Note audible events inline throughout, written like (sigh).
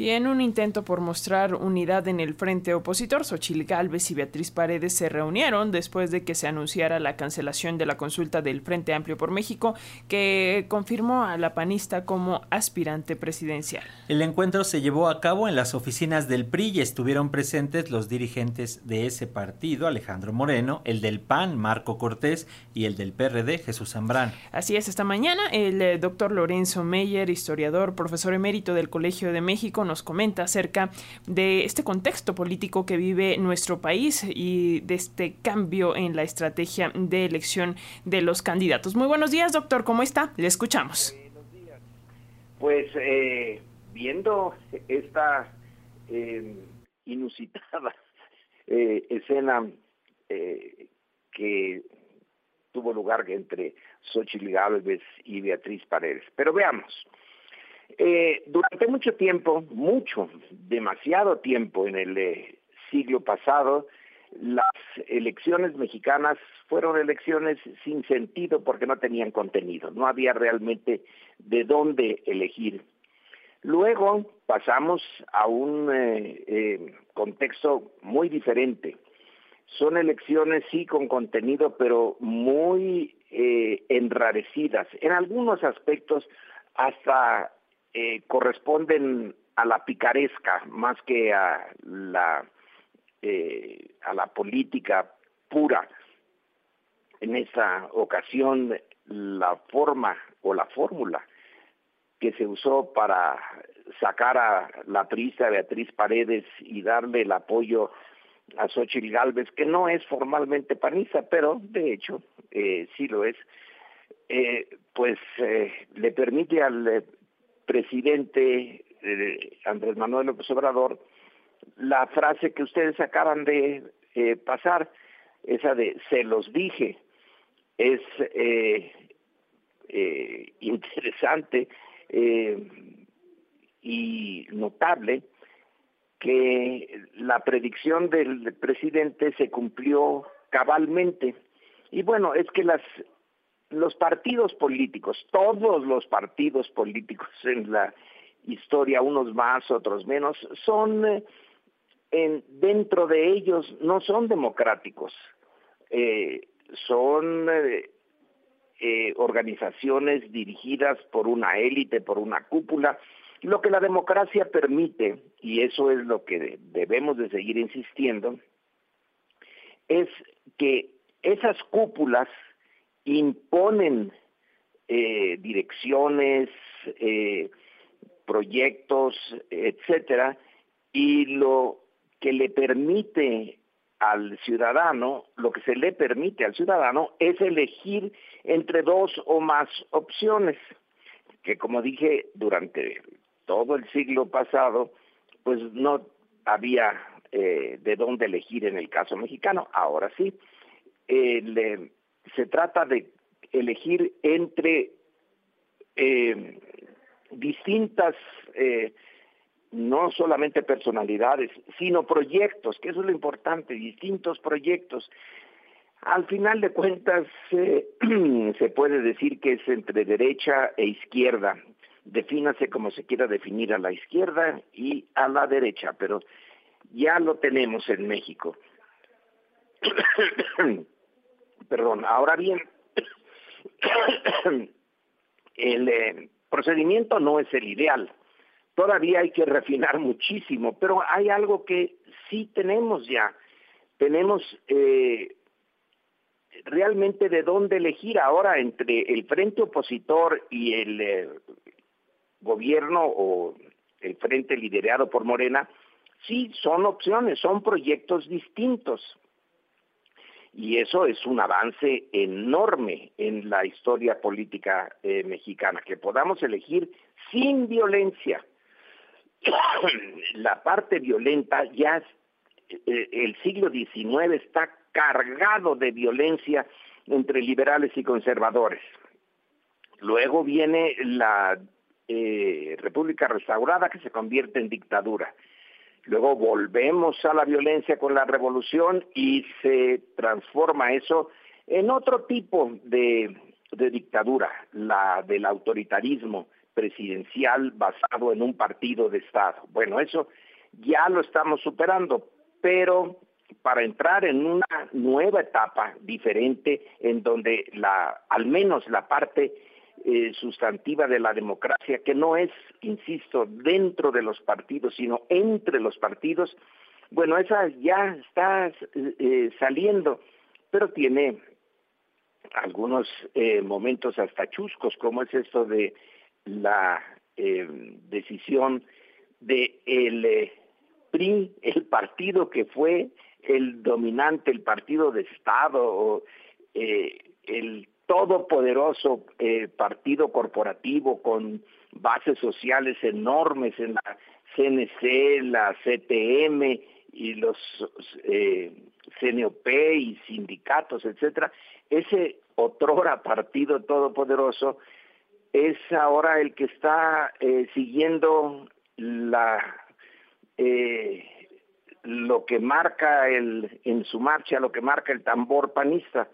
Y en un intento por mostrar unidad en el frente opositor, Xochil Gálvez y Beatriz Paredes se reunieron después de que se anunciara la cancelación de la consulta del Frente Amplio por México, que confirmó a la panista como aspirante presidencial. El encuentro se llevó a cabo en las oficinas del PRI y estuvieron presentes los dirigentes de ese partido, Alejandro Moreno, el del PAN, Marco Cortés, y el del PRD, Jesús Zambrán. Así es, esta mañana el eh, doctor Lorenzo Meyer, historiador, profesor emérito del Colegio de México, nos comenta acerca de este contexto político que vive nuestro país y de este cambio en la estrategia de elección de los candidatos. Muy buenos días, doctor, ¿cómo está? Le escuchamos. Buenos días. Pues eh, viendo esta eh, inusitada (laughs) eh, escena que tuvo lugar entre Xochitl Gálvez y Beatriz Paredes. Pero veamos, eh, durante mucho tiempo, mucho, demasiado tiempo en el eh, siglo pasado, las elecciones mexicanas fueron elecciones sin sentido porque no tenían contenido, no había realmente de dónde elegir. Luego pasamos a un eh, contexto muy diferente. Son elecciones sí con contenido, pero muy enrarecidas. En algunos aspectos hasta eh, corresponden a la picaresca más que a la eh, a la política pura. En esa ocasión la forma o la fórmula que se usó para sacar a la priista Beatriz Paredes y darle el apoyo a Xochitl Galvez, que no es formalmente panista, pero de hecho eh, sí lo es, pues le permite al presidente eh, Andrés Manuel López Obrador la frase que ustedes acaban de eh, pasar, esa de se los dije, es eh, interesante y notable que la predicción del presidente se cumplió cabalmente. Y bueno, es que las los partidos políticos, todos los partidos políticos (laughs) en la historia, unos más, otros menos, son eh, en, dentro de ellos no son democráticos, eh, son eh, organizaciones dirigidas por una élite, por una cúpula. Lo que la democracia permite, y eso es lo que debemos de seguir insistiendo, es que esas cúpulas imponen eh, direcciones, eh, proyectos, etcétera, y lo que le permite al ciudadano, lo que se le permite al ciudadano es elegir entre dos o más opciones, que como dije durante todo el siglo pasado, pues no había eh, de dónde elegir en el caso mexicano, ahora sí. El, se trata de elegir entre eh, distintas, eh, no solamente personalidades, sino proyectos, que eso es lo importante, distintos proyectos. Al final de cuentas, eh, (clears throat) se puede decir que es entre derecha e izquierda. Defínase como se quiera definir a la izquierda y a la derecha, pero ya lo tenemos en México. (clears throat) Perdón, ahora bien, (coughs) el eh, procedimiento no es el ideal. Todavía hay que refinar muchísimo, pero hay algo que sí tenemos ya. Tenemos eh, realmente de dónde elegir ahora entre el frente opositor y el eh, gobierno o el frente liderado por Morena. Sí, son opciones, son proyectos distintos y eso es un avance enorme en la historia política eh, mexicana, que podamos elegir sin violencia. (coughs) la parte violenta ya eh, el siglo XIX está cargado de violencia entre liberales y conservadores. Luego viene la eh, República restaurada que se convierte en dictadura. Luego volvemos a la violencia con la revolución y se transforma eso en otro tipo de, dictadura, la del autoritarismo, presidencial basado en un partido de Estado. Bueno, eso ya lo estamos superando, pero para entrar en una nueva etapa diferente en donde la al menos la parte eh, sustantiva de la democracia que no es insisto dentro de los partidos sino entre los partidos bueno esa ya está eh, saliendo pero tiene algunos eh, momentos hasta chuscos como es esto de la decisión de el PRI el partido que fue el dominante, el partido de Estado, eh, el todopoderoso eh, partido corporativo con bases sociales enormes en la CNC, la CTM y los eh, CNOP y sindicatos, etcétera, ese otrora partido todopoderoso es ahora el que está eh, siguiendo eh, lo que marca en su marcha, lo que marca el tambor panista,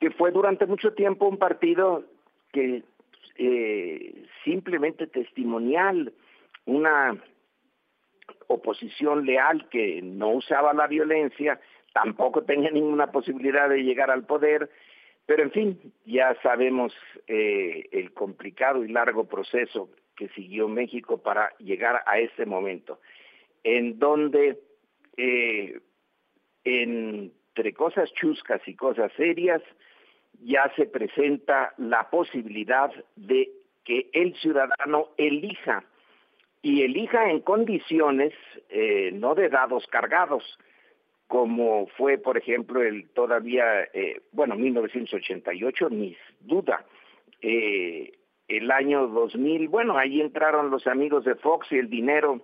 que fue durante mucho tiempo un partido que eh, simplemente testimonial, una oposición leal que no usaba la violencia, tampoco tenía ninguna posibilidad de llegar al poder, pero en fin, ya sabemos eh, el complicado y largo proceso que siguió México para llegar a este momento, en donde eh, entre cosas chuscas y cosas serias, ya se presenta la posibilidad de que el ciudadano elija y elija en condiciones eh, no de dados cargados, como fue, por ejemplo, el todavía, eh, bueno, 1988, ni duda. Eh, el año 2000, bueno, ahí entraron los amigos de Fox y el dinero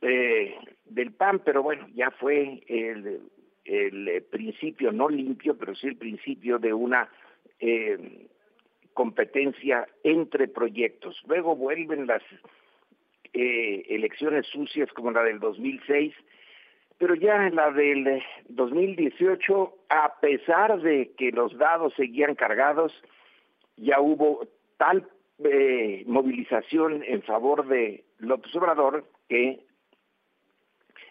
del PAN, pero bueno, ya fue el, el principio, no limpio, pero sí el principio de una eh, competencia entre proyectos. Luego vuelven las eh, elecciones sucias como la del 2006, pero ya en la del 2018, a pesar de que los dados seguían cargados, ya hubo tal eh, movilización en favor de López Obrador que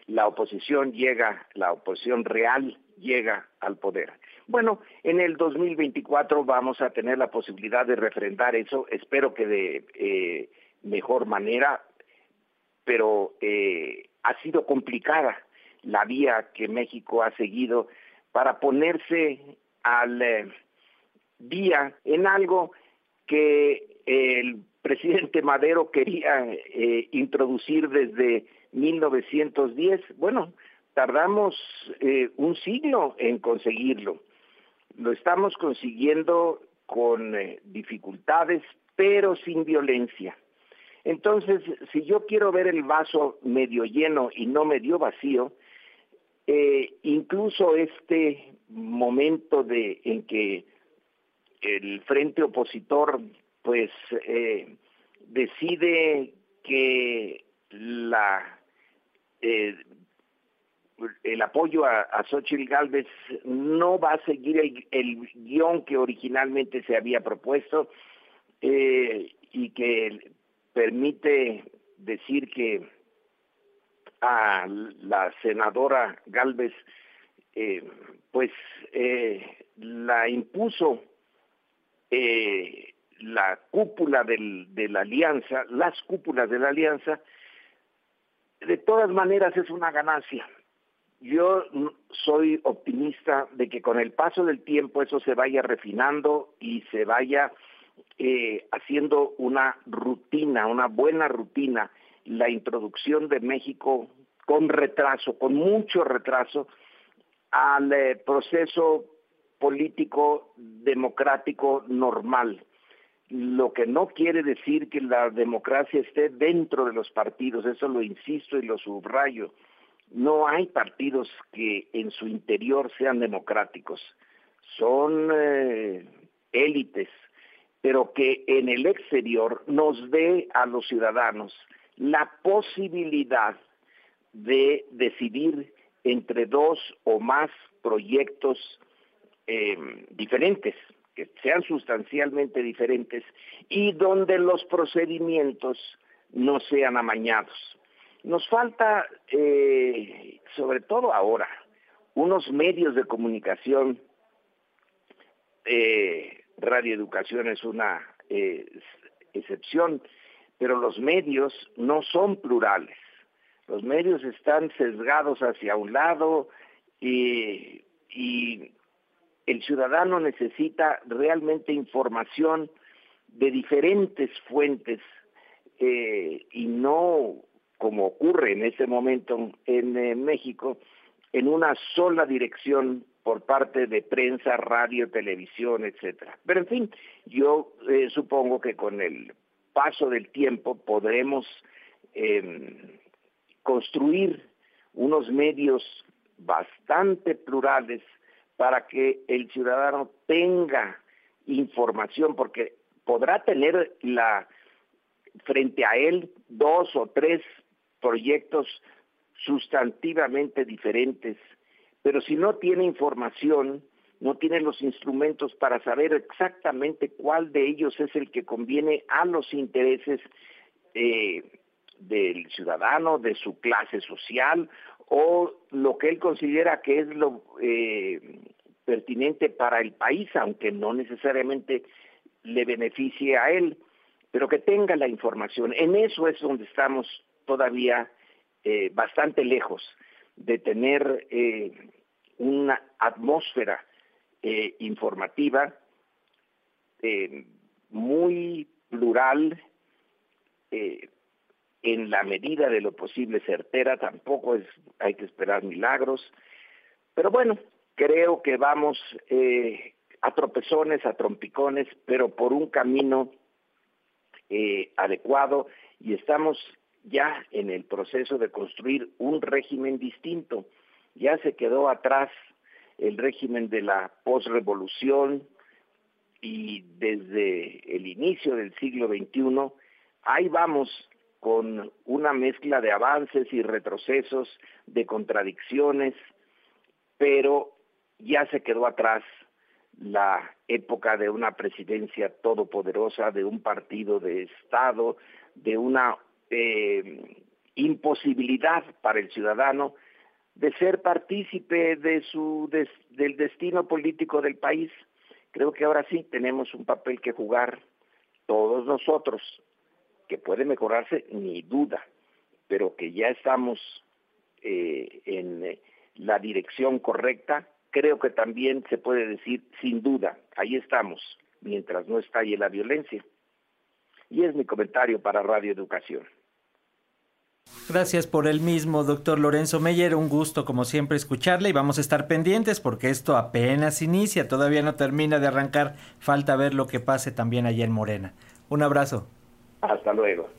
la oposición llega, la oposición real llega al poder. Bueno, en el 2024 vamos a tener la posibilidad de refrendar eso, espero que de eh, mejor manera, pero eh, ha sido complicada la vía que México ha seguido para ponerse al eh, día en algo que el presidente Madero quería introducir desde 1910. Bueno, tardamos eh, un siglo en conseguirlo. Lo estamos consiguiendo con eh, dificultades, pero sin violencia. Entonces, si yo quiero ver el vaso medio lleno y no medio vacío, eh, incluso este momento de en que el frente opositor pues decide que la eh, el apoyo a, a Xochitl Galvez no va a seguir el, guion que originalmente se había propuesto eh, y que permite decir que a la senadora Galvez eh, pues eh, la impuso eh, la cúpula del, de la alianza, las cúpulas de la alianza, de todas maneras es una ganancia. Yo soy optimista de que con el paso del tiempo eso se vaya refinando y se vaya eh, haciendo una rutina, una buena rutina, la introducción de México con retraso, con mucho retraso, al eh, proceso político democrático normal lo que no quiere decir que la democracia esté dentro de los partidos, eso lo insisto y lo subrayo. No hay partidos que en su interior sean democráticos, son eh, élites, pero que en el exterior nos dé a los ciudadanos la posibilidad de decidir entre dos o más proyectos eh, diferentes que sean sustancialmente diferentes y donde los procedimientos no sean amañados. Nos falta, eh, sobre todo ahora, unos medios de comunicación. Eh, radioeducación es una eh, excepción, pero los medios no son plurales. Los medios están sesgados hacia un lado y, y el ciudadano necesita realmente información de diferentes fuentes eh, y no como ocurre en ese momento en, México, en una sola dirección por parte de prensa, radio, televisión, etcétera. Pero en fin, yo eh, supongo que con el paso del tiempo podremos em, construir unos medios bastante plurales para que el ciudadano tenga información, porque podrá tener frente a él dos o tres proyectos sustantivamente diferentes, pero si no tiene información, no tiene los instrumentos para saber exactamente cuál de ellos es el que conviene a los intereses eh, del ciudadano, de su clase social o lo que él considera que es lo eh, pertinente para el país, aunque no necesariamente le beneficie a él, pero que tenga la información. En eso es donde estamos todavía eh, bastante lejos de tener eh, una atmósfera informativa muy plural, en la medida de lo posible certera, tampoco es, hay que esperar milagros, pero bueno, creo que vamos a tropezones, a trompicones, pero por un camino adecuado y estamos ya en el proceso de construir un régimen distinto. Ya se quedó atrás el régimen de la posrevolución y desde el inicio del siglo XXI, ahí vamos con una mezcla de avances y retrocesos, de contradicciones, pero ya se quedó atrás la época de una presidencia todopoderosa, de un partido de Estado, de una eh, imposibilidad para el ciudadano de ser partícipe de su del destino político del país. Creo que ahora sí tenemos un papel que jugar todos nosotros, que puede mejorarse, ni duda, pero que ya estamos eh, en eh, la dirección correcta, creo que también se puede decir sin duda, ahí estamos, mientras no estalle la violencia. Y es mi comentario para Radio Educación. Gracias por el mismo, doctor Lorenzo Meyer. Un gusto, como siempre, escucharle y vamos a estar pendientes porque esto apenas inicia, todavía no termina de arrancar. Falta ver lo que pase también allá en Morena. Un abrazo. Hasta luego.